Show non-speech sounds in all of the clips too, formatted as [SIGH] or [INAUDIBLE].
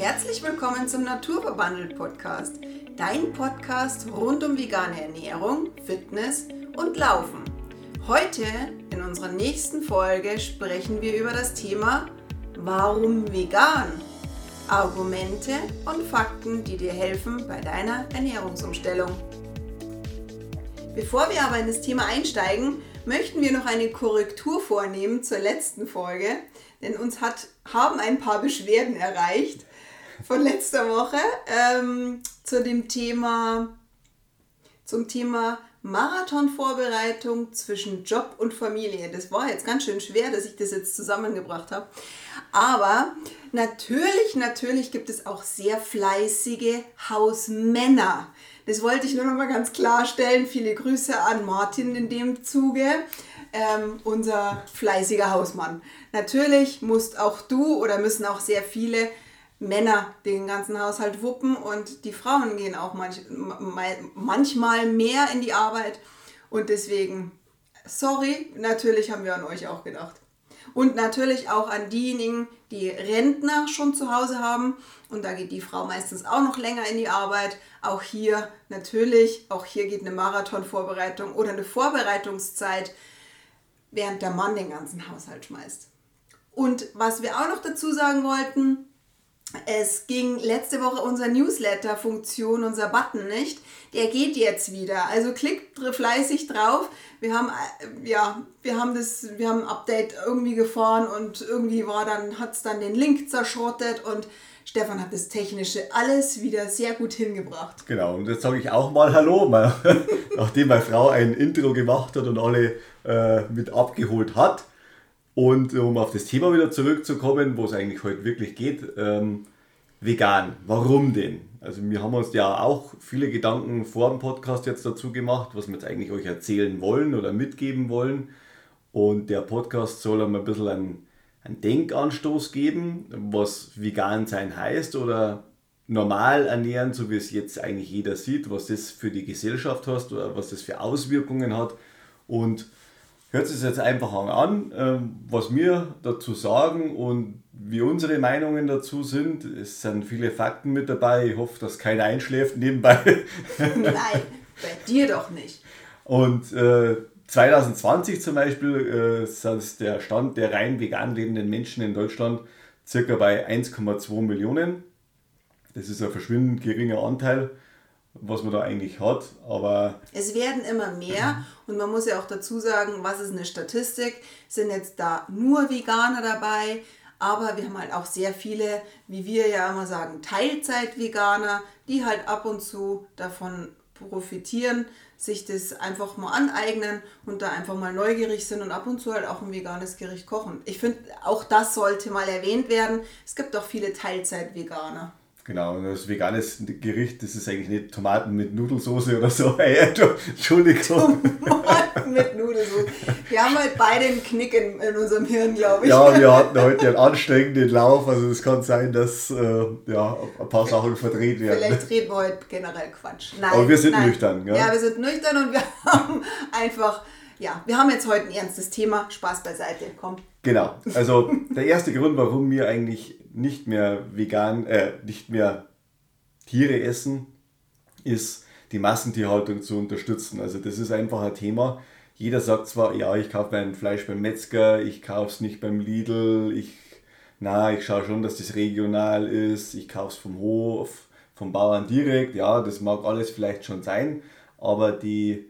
Herzlich willkommen zum Naturverbandelt Podcast, dein Podcast rund um vegane Ernährung, Fitness und Laufen. Heute in unserer nächsten Folge sprechen wir über das Thema Warum vegan? Argumente und Fakten, die dir helfen bei deiner Ernährungsumstellung. Bevor wir aber in das Thema einsteigen, möchten wir noch eine Korrektur vornehmen zur letzten Folge, denn uns hat, haben ein paar Beschwerden erreicht von letzter Woche ähm, zu dem Thema, zum Thema Marathonvorbereitung zwischen Job und Familie. Das war jetzt ganz schön schwer, dass ich das jetzt zusammengebracht habe. Aber natürlich, natürlich gibt es auch sehr fleißige Hausmänner. Das wollte ich nur noch mal ganz klarstellen. Viele Grüße an Martin in dem Zuge, ähm, unser fleißiger Hausmann. Natürlich musst auch du oder müssen auch sehr viele Männer den ganzen Haushalt wuppen und die Frauen gehen auch manch, manchmal mehr in die Arbeit. Und deswegen, sorry, natürlich haben wir an euch auch gedacht. Und natürlich auch an diejenigen, die Rentner schon zu Hause haben. Und da geht die Frau meistens auch noch länger in die Arbeit. Auch hier natürlich, auch hier geht eine Marathonvorbereitung oder eine Vorbereitungszeit, während der Mann den ganzen Haushalt schmeißt. Und was wir auch noch dazu sagen wollten, es ging letzte Woche unser Newsletter-Funktion, unser Button nicht. Der geht jetzt wieder. Also klickt fleißig drauf. Wir haben, äh, ja, wir haben das, wir haben ein Update irgendwie gefahren und irgendwie war dann, hat es dann den Link zerschrottet und Stefan hat das Technische alles wieder sehr gut hingebracht. Genau, und jetzt sage ich auch mal Hallo, [LAUGHS] nachdem meine Frau ein Intro gemacht hat und alle äh, mit abgeholt hat. Und um auf das Thema wieder zurückzukommen, wo es eigentlich heute wirklich geht, ähm, vegan. Warum denn? Also wir haben uns ja auch viele Gedanken vor dem Podcast jetzt dazu gemacht, was wir jetzt eigentlich euch erzählen wollen oder mitgeben wollen. Und der Podcast soll einmal ein bisschen einen, einen Denkanstoß geben, was vegan sein heißt oder normal ernähren, so wie es jetzt eigentlich jeder sieht, was das für die Gesellschaft hat oder was das für Auswirkungen hat. Und hört es jetzt einfach an, ähm, was wir dazu sagen und wie unsere Meinungen dazu sind. Es sind viele Fakten mit dabei. Ich hoffe, dass keiner einschläft nebenbei. [LAUGHS] Nein, bei dir doch nicht. Und äh, 2020 zum Beispiel äh, ist der Stand der rein vegan lebenden Menschen in Deutschland circa bei 1,2 Millionen. Das ist ein verschwindend geringer Anteil was man da eigentlich hat. Aber es werden immer mehr und man muss ja auch dazu sagen, was ist eine Statistik? Sind jetzt da nur Veganer dabei? Aber wir haben halt auch sehr viele, wie wir ja immer sagen, Teilzeit-Veganer, die halt ab und zu davon profitieren, sich das einfach mal aneignen und da einfach mal neugierig sind und ab und zu halt auch ein veganes Gericht kochen. Ich finde, auch das sollte mal erwähnt werden. Es gibt auch viele Teilzeit-Veganer. Genau, das veganes Gericht, das ist eigentlich nicht Tomaten mit Nudelsauce oder so. [LAUGHS] Entschuldigung. Tomaten mit Nudelsauce. Wir haben halt beide einen Knick in, in unserem Hirn, glaube ich. Ja, wir hatten heute einen anstrengenden Lauf. Also es kann sein, dass äh, ja, ein paar Sachen verdreht werden. Vielleicht reden wir heute generell Quatsch. Nein, Aber wir sind nein. nüchtern. Ja? ja, wir sind nüchtern und wir [LAUGHS] haben einfach, ja, wir haben jetzt heute ein ernstes Thema. Spaß beiseite, komm. Genau, also der erste Grund, warum wir eigentlich nicht mehr vegan, äh, nicht mehr Tiere essen, ist die Massentierhaltung zu unterstützen. Also das ist einfach ein Thema. Jeder sagt zwar, ja, ich kaufe mein Fleisch beim Metzger, ich kaufe es nicht beim Lidl, ich, na, ich schaue schon, dass das regional ist, ich kaufe es vom Hof, vom Bauern direkt, ja, das mag alles vielleicht schon sein, aber die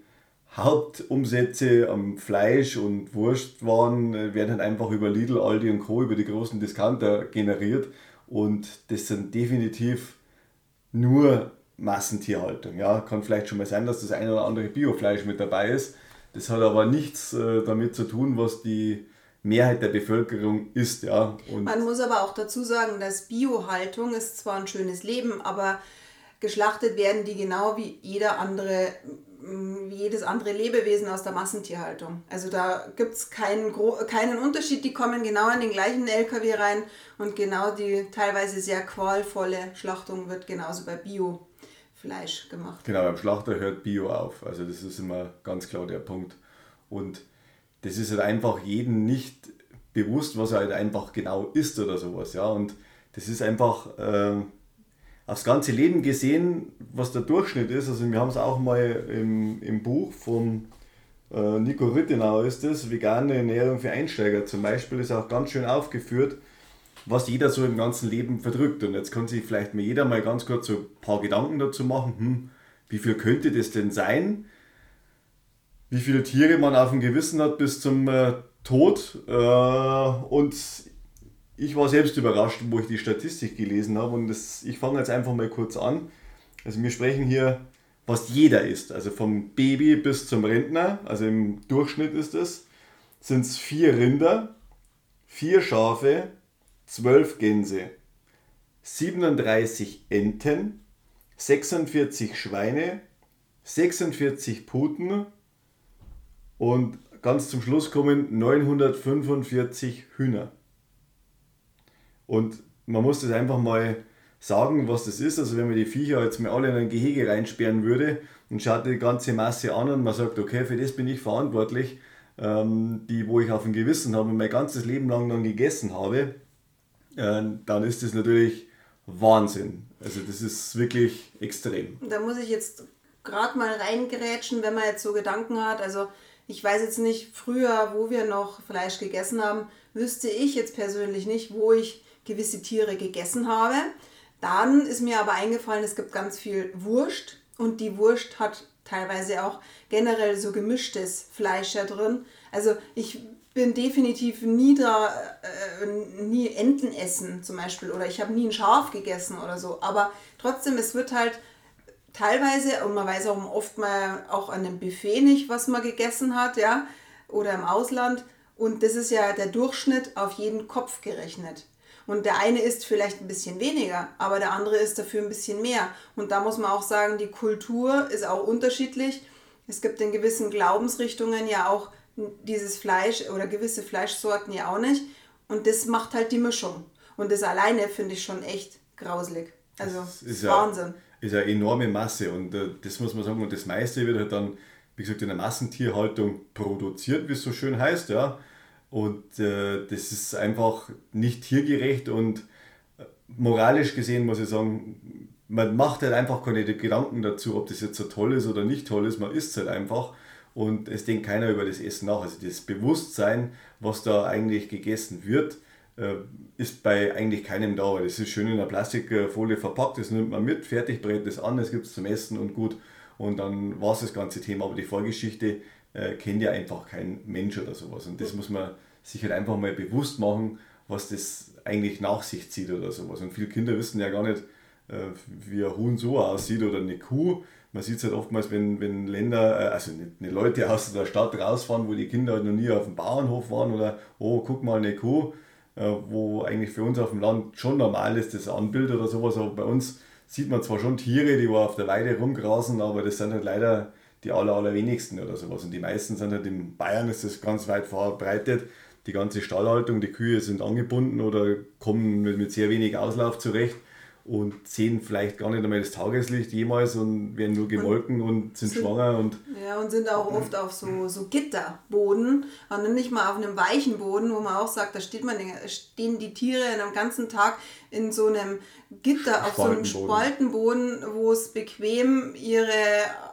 Hauptumsätze am Fleisch und Wurstwaren äh, werden halt einfach über Lidl, Aldi und Co., über die großen Discounter generiert. Und das sind definitiv nur Massentierhaltung. Ja, kann vielleicht schon mal sein, dass das ein oder andere Biofleisch mit dabei ist. Das hat aber nichts äh, damit zu tun, was die Mehrheit der Bevölkerung isst. Ja. Und Man muss aber auch dazu sagen, dass Biohaltung ist zwar ein schönes Leben, aber geschlachtet werden die genau wie jeder andere wie jedes andere Lebewesen aus der Massentierhaltung. Also da gibt es keinen, keinen Unterschied, die kommen genau in den gleichen LKW rein und genau die teilweise sehr qualvolle Schlachtung wird genauso bei Biofleisch gemacht. Genau, beim Schlachter hört Bio auf. Also das ist immer ganz klar der Punkt. Und das ist halt einfach jedem nicht bewusst, was er halt einfach genau ist oder sowas. Ja? Und das ist einfach äh, aufs ganze Leben gesehen, was der Durchschnitt ist. Also wir haben es auch mal im, im Buch vom äh, Nico Rittenau ist das, vegane Ernährung für Einsteiger zum Beispiel, ist auch ganz schön aufgeführt, was jeder so im ganzen Leben verdrückt. Und jetzt kann sich vielleicht mir jeder mal ganz kurz so ein paar Gedanken dazu machen, hm, wie viel könnte das denn sein? Wie viele Tiere man auf dem Gewissen hat bis zum äh, Tod. Äh, und ich war selbst überrascht, wo ich die Statistik gelesen habe. Und das, ich fange jetzt einfach mal kurz an. Also wir sprechen hier, was jeder isst. Also vom Baby bis zum Rentner. Also im Durchschnitt ist es. Sind es vier Rinder, vier Schafe, zwölf Gänse, 37 Enten, 46 Schweine, 46 Puten und ganz zum Schluss kommen 945 Hühner. Und man muss das einfach mal sagen, was das ist. Also wenn man die Viecher jetzt mal alle in ein Gehege reinsperren würde und schaut die ganze Masse an und man sagt, okay, für das bin ich verantwortlich, ähm, die, wo ich auf dem Gewissen habe und mein ganzes Leben lang dann gegessen habe, äh, dann ist das natürlich Wahnsinn. Also das ist wirklich extrem. Da muss ich jetzt gerade mal reingerätschen, wenn man jetzt so Gedanken hat. Also ich weiß jetzt nicht, früher, wo wir noch Fleisch gegessen haben, wüsste ich jetzt persönlich nicht, wo ich gewisse Tiere gegessen habe. Dann ist mir aber eingefallen, es gibt ganz viel Wurst und die Wurst hat teilweise auch generell so gemischtes Fleisch da drin. Also ich bin definitiv nie da, äh, nie Enten essen zum Beispiel oder ich habe nie ein Schaf gegessen oder so. Aber trotzdem, es wird halt teilweise, und man weiß auch oft mal auch an dem Buffet nicht, was man gegessen hat, ja, oder im Ausland. Und das ist ja der Durchschnitt auf jeden Kopf gerechnet. Und der eine isst vielleicht ein bisschen weniger, aber der andere isst dafür ein bisschen mehr. Und da muss man auch sagen, die Kultur ist auch unterschiedlich. Es gibt in gewissen Glaubensrichtungen ja auch dieses Fleisch oder gewisse Fleischsorten ja auch nicht. Und das macht halt die Mischung. Und das alleine finde ich schon echt grauselig. Also das ist Wahnsinn. Ja ist eine enorme Masse und äh, das muss man sagen. Und das meiste wird halt dann, wie gesagt, in der Massentierhaltung produziert, wie es so schön heißt. Ja. Und äh, das ist einfach nicht tiergerecht und äh, moralisch gesehen muss ich sagen, man macht halt einfach keine Gedanken dazu, ob das jetzt so toll ist oder nicht toll ist. Man isst es halt einfach und es denkt keiner über das Essen nach. Also das Bewusstsein, was da eigentlich gegessen wird, äh, ist bei eigentlich keinem da, das ist schön in einer Plastikfolie verpackt, das nimmt man mit, fertig, brät das an, es gibt es zum Essen und gut. Und dann war es das ganze Thema. Aber die Vorgeschichte äh, kennt ja einfach kein Mensch oder sowas. Und das muss man sich halt einfach mal bewusst machen, was das eigentlich nach sich zieht oder sowas. Und viele Kinder wissen ja gar nicht, äh, wie ein Huhn so aussieht oder eine Kuh. Man sieht es halt oftmals, wenn, wenn Länder, äh, also nicht, Leute aus der Stadt rausfahren, wo die Kinder halt noch nie auf dem Bauernhof waren oder, oh, guck mal, eine Kuh äh, wo eigentlich für uns auf dem Land schon normal ist, das Anbild oder sowas, aber bei uns sieht man zwar schon Tiere, die auf der Weide rumgrasen, aber das sind halt leider die aller, allerwenigsten oder sowas. Und die meisten sind halt in Bayern, ist das ganz weit verbreitet. Die ganze Stallhaltung, die Kühe sind angebunden oder kommen mit, mit sehr wenig Auslauf zurecht und sehen vielleicht gar nicht einmal das Tageslicht jemals und werden nur gemolken und, und sind, sind, schwanger. Und ja, und sind auch oft auf so, so Gitterboden und nicht mal auf einem weichen Boden, wo man auch sagt, da steht man, stehen die Tiere den ganzen Tag in so einem Gitter, auf so einem Spaltenboden, wo es bequem ihre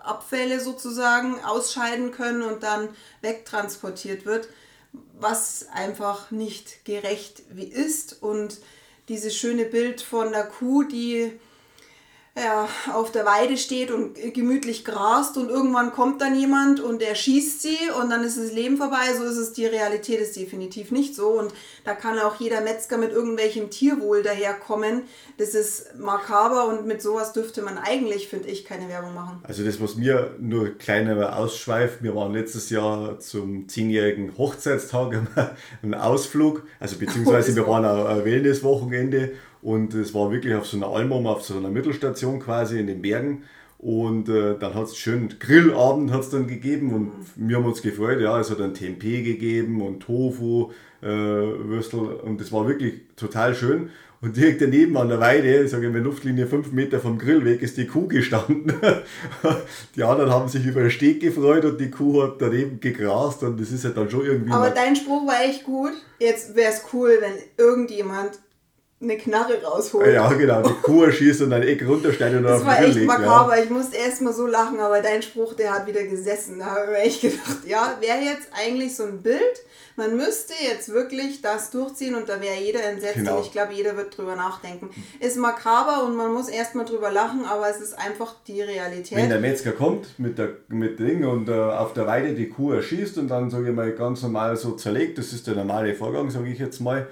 Abfälle sozusagen ausscheiden können und dann wegtransportiert wird, was einfach nicht gerecht ist und dieses schöne Bild von der Kuh, die ja, auf der Weide steht und gemütlich grast und irgendwann kommt dann jemand und er schießt sie und dann ist das Leben vorbei. So ist es, die Realität ist definitiv nicht so und da kann auch jeder Metzger mit irgendwelchem Tierwohl daherkommen. Das ist makaber und mit sowas dürfte man eigentlich, finde ich, keine Werbung machen. Also das, was mir nur kleiner ausschweift, wir waren letztes Jahr zum zehnjährigen Hochzeitstag [LAUGHS] einen Ausflug, also beziehungsweise wir waren ein Wellnesswochenende und es war wirklich auf so einer Almum, auf so einer Mittelstation quasi in den Bergen. Und äh, dann hat es schön Grillabend hat's dann gegeben und wir haben uns gefreut. Ja, es hat dann Tempeh gegeben und Tofu, äh, Würstel und das war wirklich total schön. Und direkt daneben an der Weide, ich sage in der Luftlinie fünf Meter vom Grill weg, ist die Kuh gestanden. [LAUGHS] die anderen haben sich über den Steg gefreut und die Kuh hat daneben gegrast und das ist ja dann schon irgendwie. Aber dein Spruch war echt gut. Jetzt wäre es cool, wenn irgendjemand eine Knarre rausholt. Ja, genau, die Kuh schießt und ein Eck runtersteigt und Das auf war den echt legt, makaber. Ich musste erst mal so lachen, aber dein Spruch, der hat wieder gesessen. Da habe ich mir echt gedacht, ja, wäre jetzt eigentlich so ein Bild. Man müsste jetzt wirklich das durchziehen und da wäre jeder entsetzt Genau. und ich glaube, jeder wird drüber nachdenken. Ist makaber und man muss erst mal drüber lachen, aber es ist einfach die Wenn Realität. der Metzger kommt mit der mit Ding und äh, auf der Weide die Kuh erschießt und dann, sage ich mal, ganz normal so zerlegt, das ist der normale Vorgang, sage ich jetzt mal.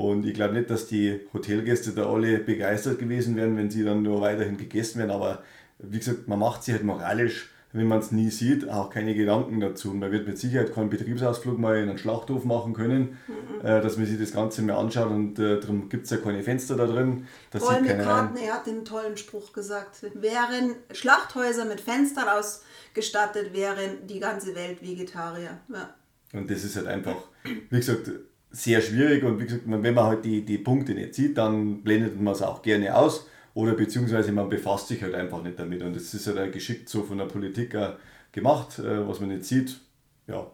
Und ich glaube nicht, dass die Hotelgäste da alle begeistert gewesen wären, wenn sie dann nur weiterhin gegessen wären. Aber wie gesagt, man macht sich halt moralisch, wenn man es nie sieht, auch keine Gedanken dazu. Man wird mit Sicherheit keinen Betriebsausflug mal in einen Schlachthof machen können, äh, dass man sich das Ganze mal anschaut. Und äh, darum gibt es ja keine Fenster da drin. Das Paul. McCartney hat den tollen Spruch gesagt. Wären Schlachthäuser mit Fenstern ausgestattet, wären die ganze Welt Vegetarier. Ja. Und das ist halt einfach, wie gesagt, sehr schwierig. Und wie gesagt, wenn man halt die, die Punkte nicht sieht, dann blendet man es auch gerne aus. Oder beziehungsweise man befasst sich halt einfach nicht damit. Und das ist halt geschickt so von der Politik auch gemacht, äh, was man nicht sieht, ja,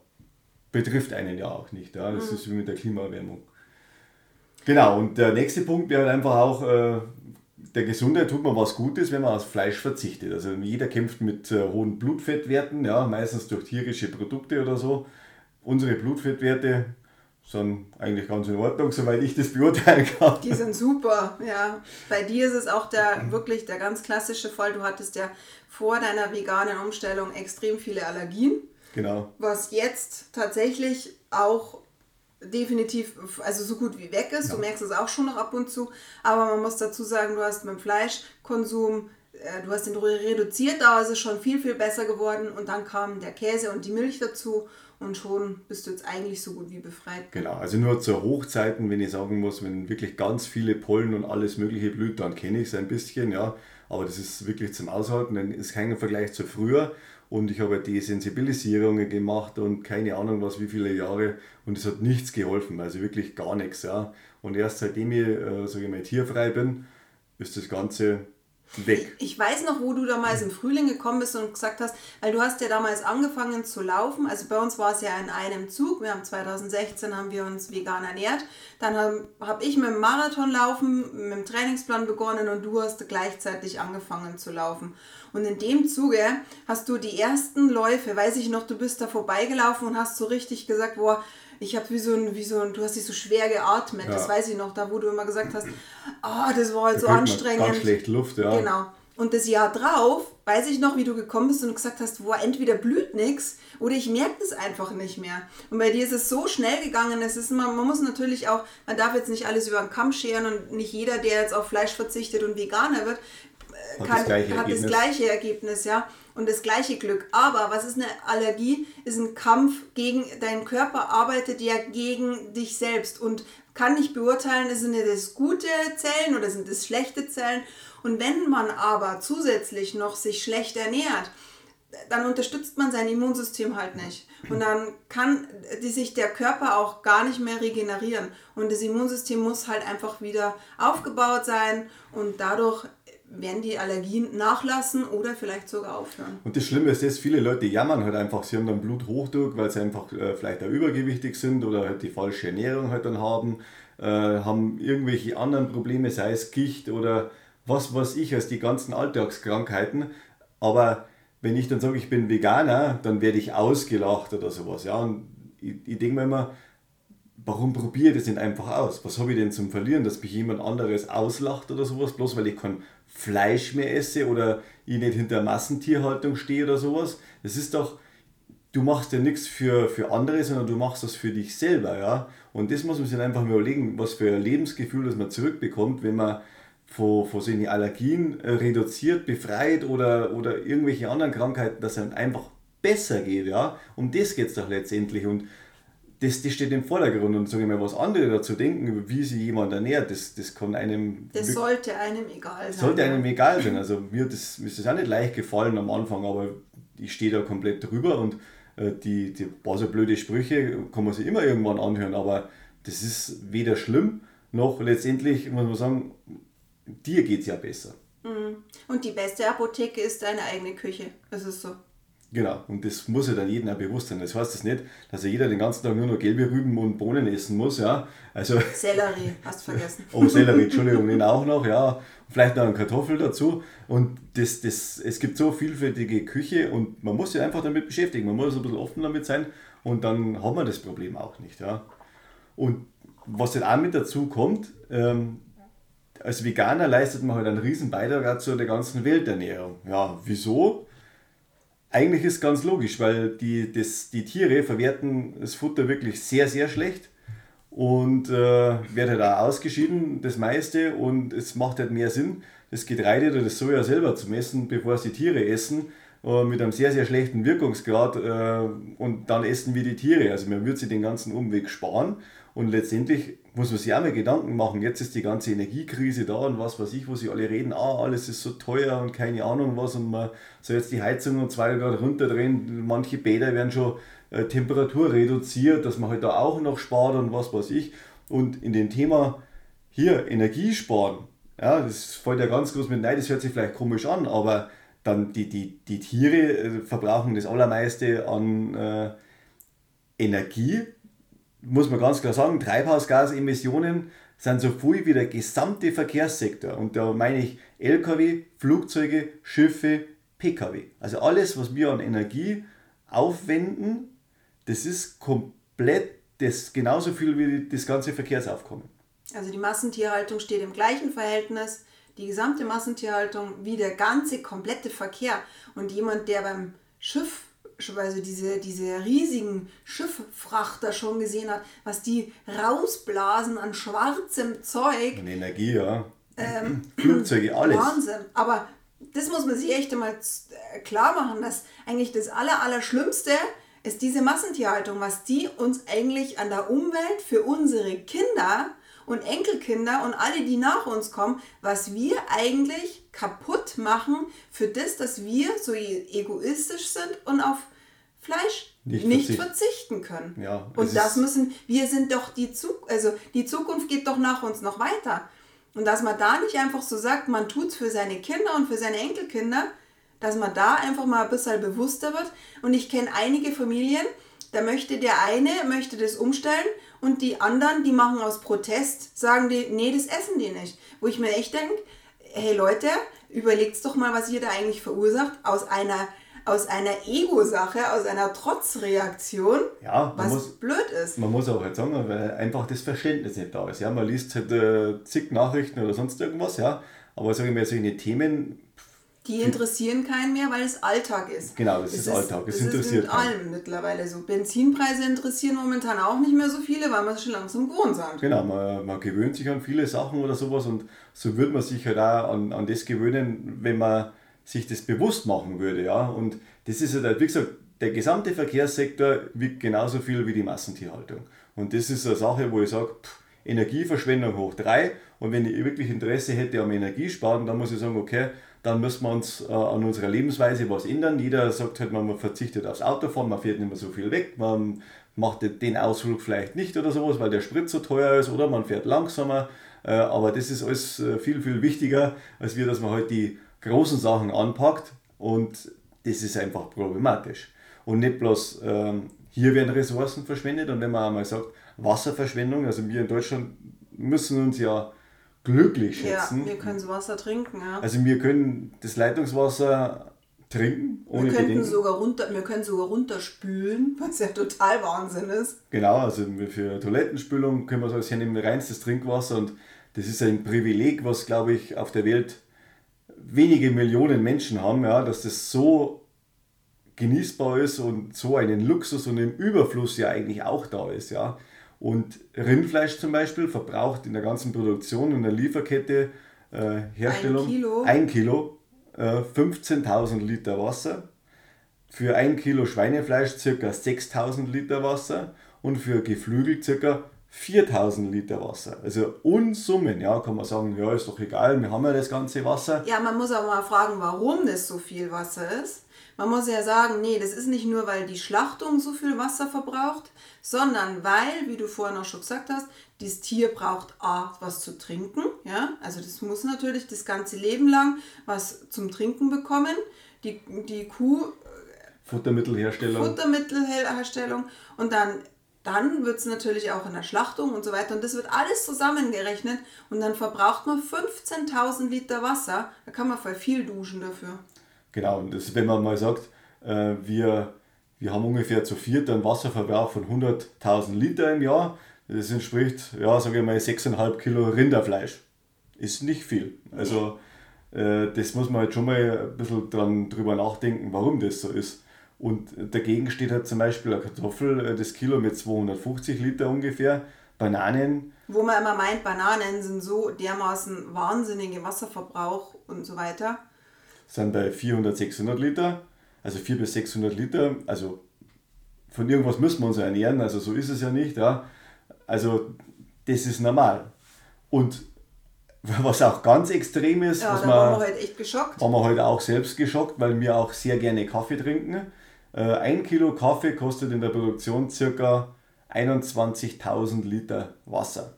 betrifft einen ja auch nicht. Ja. Das ist wie mit der Klimaerwärmung. Genau, und der nächste Punkt wäre halt einfach auch, äh, der Gesundheit tut man was Gutes, wenn man auf Fleisch verzichtet. Also jeder kämpft mit äh, hohen Blutfettwerten, ja, meistens durch tierische Produkte oder so. Unsere Blutfettwerte sind eigentlich ganz in Ordnung, soweit ich das beurteilen kann. Die sind super, ja. Bei dir ist es auch der wirklich der ganz klassische Fall. Du hattest ja vor deiner veganen Umstellung extrem viele Allergien, Genau. was jetzt tatsächlich auch definitiv, also so gut wie weg ist. Du merkst es auch schon noch ab und zu. Aber man muss dazu sagen, du hast beim Fleischkonsum, äh, du hast den reduziert, da ist es schon viel, viel besser geworden. Und dann kam der Käse und die Milch dazu. Und schon bist du jetzt eigentlich so gut wie befreit. Genau, also nur zu Hochzeiten, wenn ich sagen muss, wenn wirklich ganz viele Pollen und alles mögliche blüht, dann kenne ich es ein bisschen, ja. Aber das ist wirklich zum Aushalten, denn ist kein Vergleich zu früher. Und ich habe die Sensibilisierungen gemacht und keine Ahnung was, wie viele Jahre. Und es hat nichts geholfen, also wirklich gar nichts, ja. Und erst seitdem ich, äh, sage ich mal, tierfrei bin, ist das Ganze weg. Ich weiß noch, wo du damals im Frühling gekommen bist und gesagt hast, weil du hast ja damals angefangen zu laufen. Also bei uns war es ja in einem Zug. Wir haben 2016 haben wir uns vegan ernährt. Dann habe hab ich mit dem Marathonlaufen, mit dem Trainingsplan begonnen und du hast gleichzeitig angefangen zu laufen. Und in dem Zuge hast du die ersten Läufe, weiß ich noch, du bist da vorbeigelaufen und hast so richtig gesagt, boah, ich habe wie so ein, wie so ein, du hast dich so schwer geatmet, das Ja. weiß ich noch, da wo du immer gesagt hast, ah, das war halt so Da man anstrengend. Ganz schlecht Luft, ja. Genau. Und das Jahr drauf, weiß ich noch, wie du gekommen bist und gesagt hast, boah, entweder blüht nichts oder ich merke das einfach nicht mehr. Und bei dir ist es so schnell gegangen, es ist immer, man muss natürlich auch, man darf jetzt nicht alles über den Kamm scheren und nicht jeder, der jetzt auf Fleisch verzichtet und Veganer wird, Hat kann, das gleiche hat das gleiche Ergebnis, ja. Und das gleiche Glück. Aber was ist eine Allergie? Ist ein Kampf gegen, dein Körper arbeitet ja gegen dich selbst und kann nicht beurteilen, sind das gute Zellen oder sind das schlechte Zellen. Und wenn man aber zusätzlich noch sich schlecht ernährt, dann unterstützt man sein Immunsystem halt nicht. Und dann kann die sich der Körper auch gar nicht mehr regenerieren. Und das Immunsystem muss halt einfach wieder aufgebaut sein und dadurch werden die Allergien nachlassen oder vielleicht sogar aufhören. Und das Schlimme ist das, viele Leute jammern halt einfach, sie haben dann Bluthochdruck, weil sie einfach äh, vielleicht auch übergewichtig sind oder halt die falsche Ernährung halt dann haben, äh, haben irgendwelche anderen Probleme, sei es Gicht oder was weiß ich, als die ganzen Alltagskrankheiten. Aber wenn ich dann sage, ich bin Veganer, dann werde ich ausgelacht oder sowas. Ja? Und ich, ich denke mir immer, warum probiere ich das nicht einfach aus? Was habe ich denn zum Verlieren, dass mich jemand anderes auslacht oder sowas, bloß weil ich kein Fleisch mehr esse oder ich nicht hinter Massentierhaltung stehe oder sowas? Das ist doch, du machst ja nichts für, für andere, sondern du machst das für dich selber, ja. Und das muss man sich einfach mal überlegen, was für ein Lebensgefühl das man zurückbekommt, wenn man von, von seinen Allergien äh, reduziert, befreit oder, oder irgendwelche anderen Krankheiten, dass es einfach besser geht, ja. Um das geht es doch letztendlich. Und das, das steht im Vordergrund und sage ich mal, was andere dazu denken, wie sich jemand ernährt, das, das kann einem Das sollte einem egal sein. sollte einem egal sein. Also mir, das, mir ist das auch nicht leicht gefallen am Anfang, aber ich stehe da komplett drüber und äh, die, die paar so blöde Sprüche kann man sich immer irgendwann anhören, aber das ist weder schlimm, noch letztendlich, muss man sagen, dir geht es ja besser. Und die beste Apotheke ist deine eigene Küche. Das ist so. Genau, und das muss ja dann jedem auch bewusst sein. Das heißt das nicht, dass ja jeder den ganzen Tag nur noch gelbe Rüben und Bohnen essen muss, ja. Also, [LAUGHS] Sellerie, hast du vergessen. [LAUGHS] oh, Sellerie, Entschuldigung, den auch noch, ja. Vielleicht noch eine Kartoffel dazu. Und das, das, es gibt so vielfältige Küche und man muss sich einfach damit beschäftigen. Man muss ein bisschen offen damit sein und dann haben wir das Problem auch nicht, ja. Und was dann auch mit dazu kommt, ähm, als Veganer leistet man halt einen riesen Beitrag zu der ganzen Welternährung. Ja, wieso? Eigentlich ist ganz logisch, weil die, das, die Tiere verwerten das Futter wirklich sehr, sehr schlecht und äh, wird halt auch ausgeschieden, das meiste, und es macht halt mehr Sinn, das Getreide oder das Soja selber zu messen, bevor sie Tiere essen, äh, mit einem sehr, sehr schlechten Wirkungsgrad äh, und dann essen wir die Tiere. Also man würde sich den ganzen Umweg sparen und letztendlich muss man sich auch mal Gedanken machen, jetzt ist die ganze Energiekrise da und was weiß ich, wo sie alle reden, ah, alles ist so teuer und keine Ahnung was und man soll jetzt die Heizung um zwei Grad runterdrehen, manche Bäder werden schon äh, Temperatur reduziert, dass man halt da auch noch spart und was weiß ich. Und in dem Thema hier Energiesparen, ja, das fällt ja ganz groß mit, nein, das hört sich vielleicht komisch an, aber dann die, die, die Tiere äh, verbrauchen das allermeiste an äh, Energie muss man ganz klar sagen, Treibhausgasemissionen sind so viel wie der gesamte Verkehrssektor. Und da meine ich Lkw, Flugzeuge, Schiffe, Pkw. Also alles, was wir an Energie aufwenden, das ist komplett das genauso viel wie das ganze Verkehrsaufkommen. Also die Massentierhaltung steht im gleichen Verhältnis, die gesamte Massentierhaltung wie der ganze komplette Verkehr. Und jemand, der beim Schiff also diese, diese riesigen Schifffrachter schon gesehen hat, was die rausblasen an schwarzem Zeug. An Energie, ja. Ähm, [CLEARS THROAT] Flugzeuge, alles. Wahnsinn. Aber das muss man sich echt einmal äh, klar machen, dass eigentlich das Aller, Allerschlimmste ist diese Massentierhaltung, was die uns eigentlich an der Umwelt für unsere Kinder und Enkelkinder und alle, die nach uns kommen, was wir eigentlich kaputt machen für das, dass wir so egoistisch sind und auf Fleisch nicht, nicht verzichten. verzichten. können. Ja, und das müssen, wir sind doch die Zukunft, also die Zukunft geht doch nach uns noch weiter. Und dass man da nicht einfach so sagt, man tut es für seine Kinder und für seine Enkelkinder, dass man da einfach mal ein bisschen bewusster wird. Und ich kenne einige Familien, da möchte der eine, möchte das umstellen und die anderen, die machen aus Protest, sagen die, nee, das essen die nicht. Wo ich mir echt denke, hey Leute, überlegt doch mal, was ihr da eigentlich verursacht aus einer aus einer Ego-Sache, aus einer Trotzreaktion, ja, was muss, blöd ist. Man muss auch halt sagen, weil einfach das Verständnis nicht da ist. Ja, man liest halt äh, zig Nachrichten oder sonst irgendwas, ja, aber sagen wir solche Themen die interessieren keinen mehr, weil es Alltag ist. Genau, das ist, ist Alltag. Es interessiert ist mit allem mittlerweile so. Benzinpreise interessieren momentan auch nicht mehr so viele, weil man es schon langsam gewohnt sind. Genau, man, man gewöhnt sich an viele Sachen oder sowas und so würde man sich halt auch an, an das gewöhnen, wenn man sich das bewusst machen würde. Ja? Und das ist halt, wie gesagt, der gesamte Verkehrssektor wiegt genauso viel wie die Massentierhaltung. Und das ist eine Sache, wo ich sage, Energieverschwendung hoch drei. Und wenn ich wirklich Interesse hätte am Energiesparen, dann muss ich sagen, okay, dann müssen wir uns äh, an unserer Lebensweise was ändern. Jeder sagt halt, man verzichtet aufs Autofahren, man fährt nicht mehr so viel weg, man macht den Ausflug vielleicht nicht oder sowas, weil der Sprit so teuer ist oder man fährt langsamer. Äh, aber das ist alles äh, viel, viel wichtiger, als wir, dass man halt die großen Sachen anpackt und das ist einfach problematisch. Und nicht bloß ähm, hier werden Ressourcen verschwendet und wenn man einmal sagt, Wasserverschwendung, also wir in Deutschland müssen uns ja glücklich schätzen. Ja, wir können das Wasser trinken. Ja. Also wir können das Leitungswasser trinken. Ohne wir, könnten sogar runter, wir können sogar runterspülen, was ja total Wahnsinn ist. Genau, also für Toilettenspülung können wir so hernehmen, reinstes Trinkwasser und das ist ein Privileg, was glaube ich auf der Welt wenige Millionen Menschen haben, ja, dass das so genießbar ist und so einen Luxus und im Überfluss ja eigentlich auch da ist. Ja. Und Rindfleisch zum Beispiel verbraucht in der ganzen Produktion, in der Lieferkette, äh, Herstellung, ein Kilo, ein Kilo äh, 15.000 Liter Wasser. Für ein Kilo Schweinefleisch ca. 6.000 Liter Wasser und für Geflügel ca. 4000 Liter Wasser. Also Unsummen, ja, kann man sagen, ja, ist doch egal, wir haben ja das ganze Wasser. Ja, man muss aber mal fragen, warum das so viel Wasser ist. Man muss ja sagen, nee, das ist nicht nur, weil die Schlachtung so viel Wasser verbraucht, sondern weil, wie du vorhin auch schon gesagt hast, dieses Tier braucht A, was zu trinken. Ja? Also das muss natürlich das ganze Leben lang was zum Trinken bekommen. Die, die Kuh Futtermittelherstellung. Futtermittelherstellung und dann, dann wird es natürlich auch in der Schlachtung und so weiter und das wird alles zusammengerechnet und dann verbraucht man 15.000 Liter Wasser. Da kann man voll viel duschen dafür. Genau, und das, wenn man mal sagt, äh, wir, wir haben ungefähr zu viert einen Wasserverbrauch von 100.000 Liter im Jahr. Das entspricht, ja, sage ich mal, 6,5 Kilo Rinderfleisch. Ist nicht viel. Also äh, das muss man halt schon mal ein bisschen dran, drüber nachdenken, warum das so ist. Und dagegen steht halt zum Beispiel eine Kartoffel, äh, das Kilo mit 250 Liter ungefähr. Bananen. Wo man immer meint, Bananen sind so dermaßen wahnsinnige Wasserverbrauch und so weiter. Sind bei 400, 600 Liter. Also 400 bis 600 Liter. Also von irgendwas müssen wir uns ernähren. Also so ist es ja nicht. Ja. Also das ist normal. Und was auch ganz extrem ist, ja, was da waren wir halt echt geschockt. Waren wir heute auch selbst geschockt, weil wir auch sehr gerne Kaffee trinken. Äh, ein Kilo Kaffee kostet in der Produktion ca. 21.000 Liter Wasser.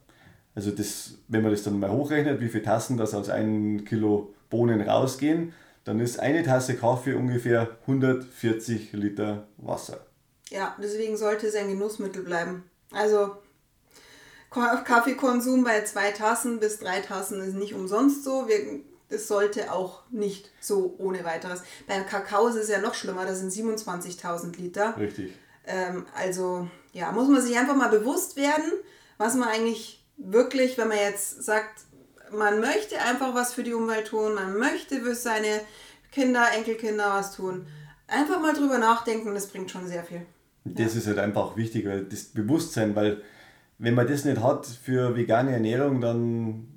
Also das, wenn man das dann mal hochrechnet, wie viele Tassen das aus einem Kilo Bohnen rausgehen, dann ist eine Tasse Kaffee ungefähr 140 Liter Wasser. Ja, deswegen sollte es ein Genussmittel bleiben. Also Kaffeekonsum bei zwei Tassen bis drei Tassen ist nicht umsonst so. Wir, das sollte auch nicht so ohne weiteres. Beim Kakao ist es ja noch schlimmer, das sind 27.000 Liter. Richtig. Ähm, also ja, muss man sich einfach mal bewusst werden, was man eigentlich wirklich, wenn man jetzt sagt, man möchte einfach was für die Umwelt tun, man möchte für seine Kinder, Enkelkinder was tun. Einfach mal drüber nachdenken, das bringt schon sehr viel. Das ja. ist halt einfach wichtig, weil das Bewusstsein, weil wenn man das nicht hat für vegane Ernährung, dann,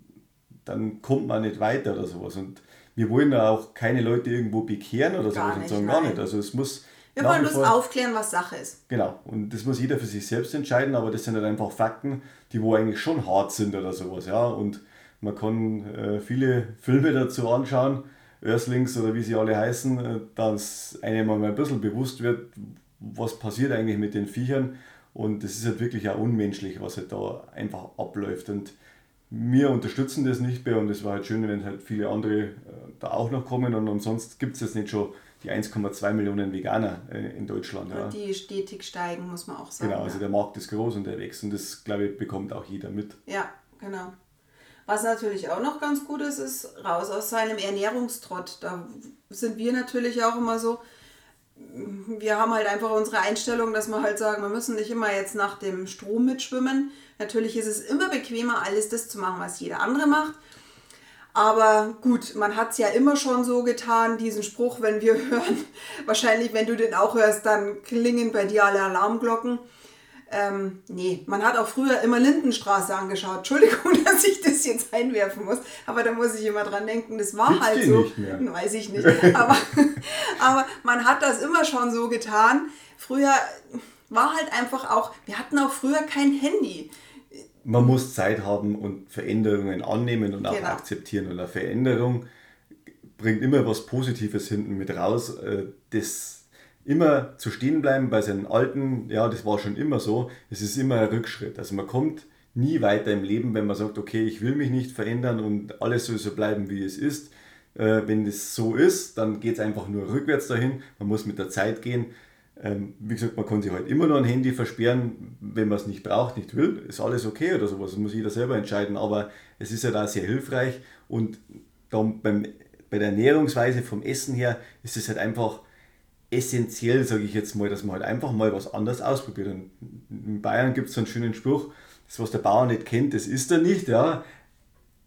dann kommt man nicht weiter oder sowas. Und wir wollen da auch keine Leute irgendwo bekehren oder gar sowas nicht, und sagen gar nicht. Also es muss. Wir wollen bloß aufklären, was Sache ist. Genau. Und das muss jeder für sich selbst entscheiden, aber das sind halt einfach Fakten, die wo eigentlich schon hart sind oder sowas. Ja. Und man kann äh, viele Filme dazu anschauen, Earthlings oder wie sie alle heißen, äh, dass einem mal ein bisschen bewusst wird, was passiert eigentlich mit den Viechern und es ist halt wirklich auch unmenschlich, was halt da einfach abläuft. Und wir unterstützen das nicht mehr und es war halt schön, wenn halt viele andere äh, da auch noch kommen. Und ansonsten gibt es jetzt nicht schon die 1,2 Millionen Veganer äh, in Deutschland. Ja. Die stetig steigen, muss man auch sagen. Genau, also der Markt ist groß und der wächst und das, glaube ich, bekommt auch jeder mit. Ja, genau. Was natürlich auch noch ganz gut ist, ist raus aus seinem Ernährungstrott. Da sind wir natürlich auch immer so, wir haben halt einfach unsere Einstellung, dass wir halt sagen, wir müssen nicht immer jetzt nach dem Strom mitschwimmen. Natürlich ist es immer bequemer, alles das zu machen, was jeder andere macht. Aber gut, man hat es ja immer schon so getan, diesen Spruch, wenn wir [LAUGHS] hören. Wahrscheinlich, wenn du den auch hörst, dann klingen bei dir alle Alarmglocken. Ähm, nee, man hat auch früher immer Lindenstraße angeschaut. Entschuldigung, [LAUGHS] dass ich das jetzt einwerfen muss, aber da muss ich immer dran denken, das war Gibt's halt so. Mehr. Weiß ich nicht. Aber, [LAUGHS] aber man hat das immer schon so getan. Früher war halt einfach auch, wir hatten auch früher kein Handy. Man muss Zeit haben und Veränderungen annehmen und auch genau. akzeptieren. Und eine Veränderung bringt immer was Positives hinten mit raus. Äh, das immer zu stehen bleiben bei seinen alten, ja, das war schon immer so, es ist immer ein Rückschritt. Also man kommt nie weiter im Leben, wenn man sagt, okay, ich will mich nicht verändern und alles soll so bleiben, wie es ist. Äh, wenn das so ist, dann geht es einfach nur rückwärts dahin. Man muss mit der Zeit gehen. Ähm, wie gesagt, man kann sich halt immer noch ein Handy versperren, wenn man es nicht braucht, nicht will. Ist alles okay oder sowas. Das muss jeder selber entscheiden. Aber es ist ja da sehr hilfreich. Und dann beim, bei der Ernährungsweise vom Essen her ist es halt einfach essentiell, sage ich jetzt mal, dass man halt einfach mal was anderes ausprobiert. Und in Bayern gibt es so einen schönen Spruch, das, was der Bauer nicht kennt, das ist er nicht. Ja,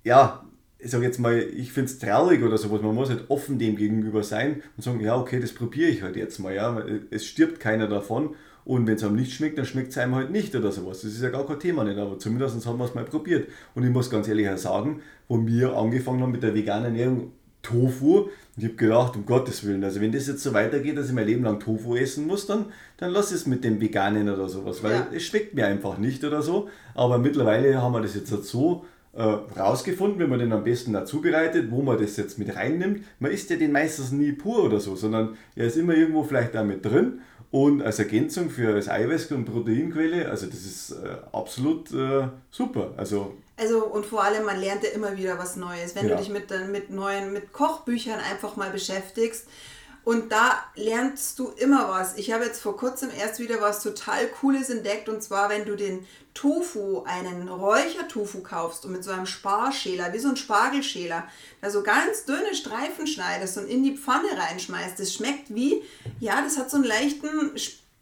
ja ich sage jetzt mal, ich finde es traurig oder sowas. Man muss halt offen dem gegenüber sein und sagen, ja, okay, das probiere ich halt jetzt mal. Ja, es stirbt keiner davon. Und wenn es einem nicht schmeckt, dann schmeckt es einem halt nicht oder sowas. Das ist ja gar kein Thema nicht, aber zumindest haben wir es mal probiert. Und ich muss ganz ehrlich sagen, wo wir angefangen haben mit der veganen Ernährung, Tofu. Und ich habe gedacht, um Gottes Willen, also wenn das jetzt so weitergeht, dass ich mein Leben lang Tofu essen muss, dann, dann lass es mit dem Veganen oder sowas, weil ja. es schmeckt mir einfach nicht oder so. Aber mittlerweile haben wir das jetzt halt so äh, rausgefunden, wenn man den am besten da zubereitet, wo man das jetzt mit reinnimmt. Man isst ja den meistens nie pur oder so, sondern er ist immer irgendwo vielleicht da mit drin und als Ergänzung für als Eiweiß- und Proteinquelle, also das ist äh, absolut äh, super. Also also und vor allem, man lernt ja immer wieder was Neues. Wenn ja. du dich mit, mit neuen, mit Kochbüchern einfach mal beschäftigst Und da lernst du immer was. Ich habe jetzt vor kurzem erst wieder was total Cooles entdeckt. Und zwar, wenn du den Tofu, einen Räuchertofu kaufst und mit so einem Sparschäler, wie so ein Spargelschäler, da so ganz dünne Streifen schneidest und in die Pfanne reinschmeißt. Das schmeckt wie, ja, das hat so einen leichten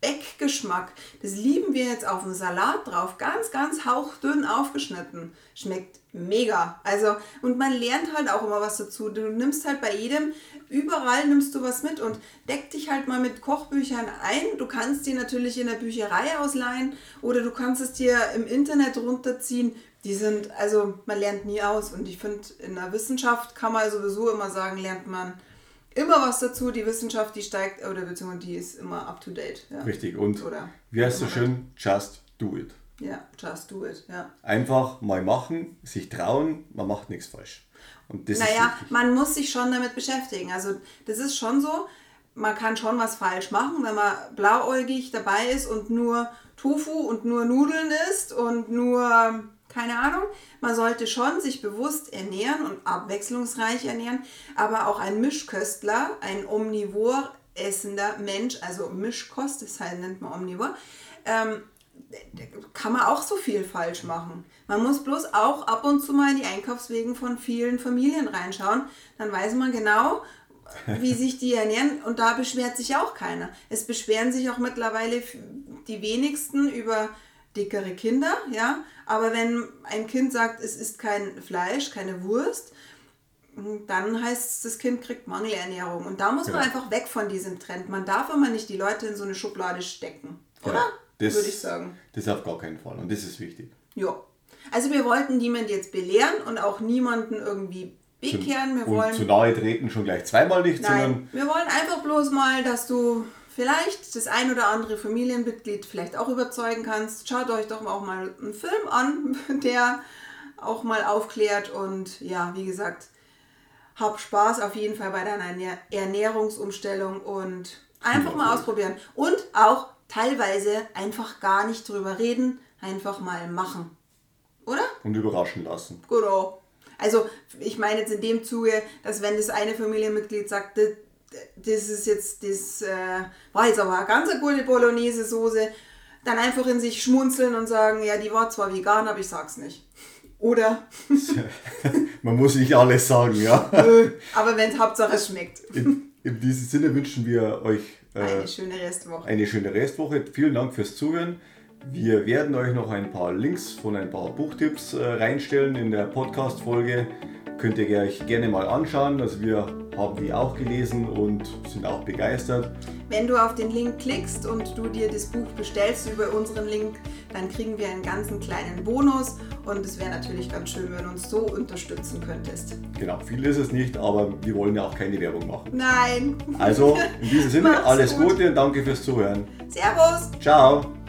Speckgeschmack. Das lieben wir jetzt auf dem Salat drauf. Ganz, ganz hauchdünn aufgeschnitten. Schmeckt mega. Also, und man lernt halt auch immer was dazu. Du nimmst halt bei jedem, überall nimmst du was mit und deck dich halt mal mit Kochbüchern ein. Du kannst die natürlich in der Bücherei ausleihen oder du kannst es dir im Internet runterziehen. Die sind, also man lernt nie aus und ich finde, in der Wissenschaft kann man sowieso immer sagen, lernt man immer was dazu. Die Wissenschaft, die steigt, oder beziehungsweise die ist immer up to date. Ja. Richtig, und oder wie heißt so schön? Just do it. Ja, just do it, ja. Einfach mal machen, sich trauen, man macht nichts falsch. Und das naja, man muss sich schon damit beschäftigen. Also das ist schon so, man kann schon was falsch machen, wenn man blauäugig dabei ist und nur Tofu und nur Nudeln isst und nur, keine Ahnung. Man sollte schon sich bewusst ernähren und abwechslungsreich ernähren, aber auch ein Mischköstler, ein omnivor essender Mensch, also Mischkost, das heißt, nennt man omnivor, ähm, kann man auch so viel falsch machen. Man muss bloß auch ab und zu mal in die Einkaufswegen von vielen Familien reinschauen. Dann weiß man genau, wie [LAUGHS] sich die ernähren und da beschwert sich auch keiner. Es beschweren sich auch mittlerweile die wenigsten über dickere Kinder, ja. Aber wenn ein Kind sagt, es ist kein Fleisch, keine Wurst, dann heißt es, das Kind kriegt Mangelernährung. Und da muss man ja. einfach weg von diesem Trend. Man darf immer nicht die Leute in so eine Schublade stecken, oder? Ja. Das, würde ich sagen. Das auf gar keinen Fall. Und das ist wichtig. Ja. Also wir wollten niemanden jetzt belehren und auch niemanden irgendwie bekehren. Wir und wollen, zu nahe treten schon gleich zweimal nicht, nein, sondern. Wir wollen einfach bloß mal, dass du vielleicht das ein oder andere Familienmitglied vielleicht auch überzeugen kannst. Schaut euch doch auch mal einen Film an, [LAUGHS] der auch mal aufklärt und ja, wie gesagt, hab Spaß auf jeden Fall bei deiner Ernährungsumstellung und einfach mal ausprobieren. Und auch teilweise einfach gar nicht drüber reden, einfach mal machen. Oder? Und überraschen lassen. Genau. Also ich meine jetzt in dem Zuge, dass wenn das eine Familienmitglied sagt, das, ist jetzt, das äh, war jetzt aber eine ganz gute Bolognese-Soße, dann einfach in sich schmunzeln und sagen, ja, die war zwar vegan, aber ich sag's nicht. Oder? [LAUGHS] Man muss nicht alles sagen, ja. aber wenn es Hauptsache es schmeckt. In, in diesem Sinne wünschen wir euch eine schöne Restwoche. Eine schöne Restwoche. Vielen Dank fürs Zuhören. Wir werden euch noch ein paar Links von ein paar Buchtipps äh, reinstellen in der Podcast-Folge. Könnt ihr euch gerne mal anschauen. Also wir haben die auch gelesen und sind auch begeistert. Wenn du auf den Link klickst und du dir das Buch bestellst über unseren Link, dann kriegen wir einen ganzen kleinen Bonus und es wäre natürlich ganz schön, wenn du uns so unterstützen könntest. Genau, viel ist es nicht, aber wir wollen ja auch keine Werbung machen. Nein. Also in diesem Sinne, [LAUGHS] alles gut. Gute und danke fürs Zuhören. Servus. Ciao.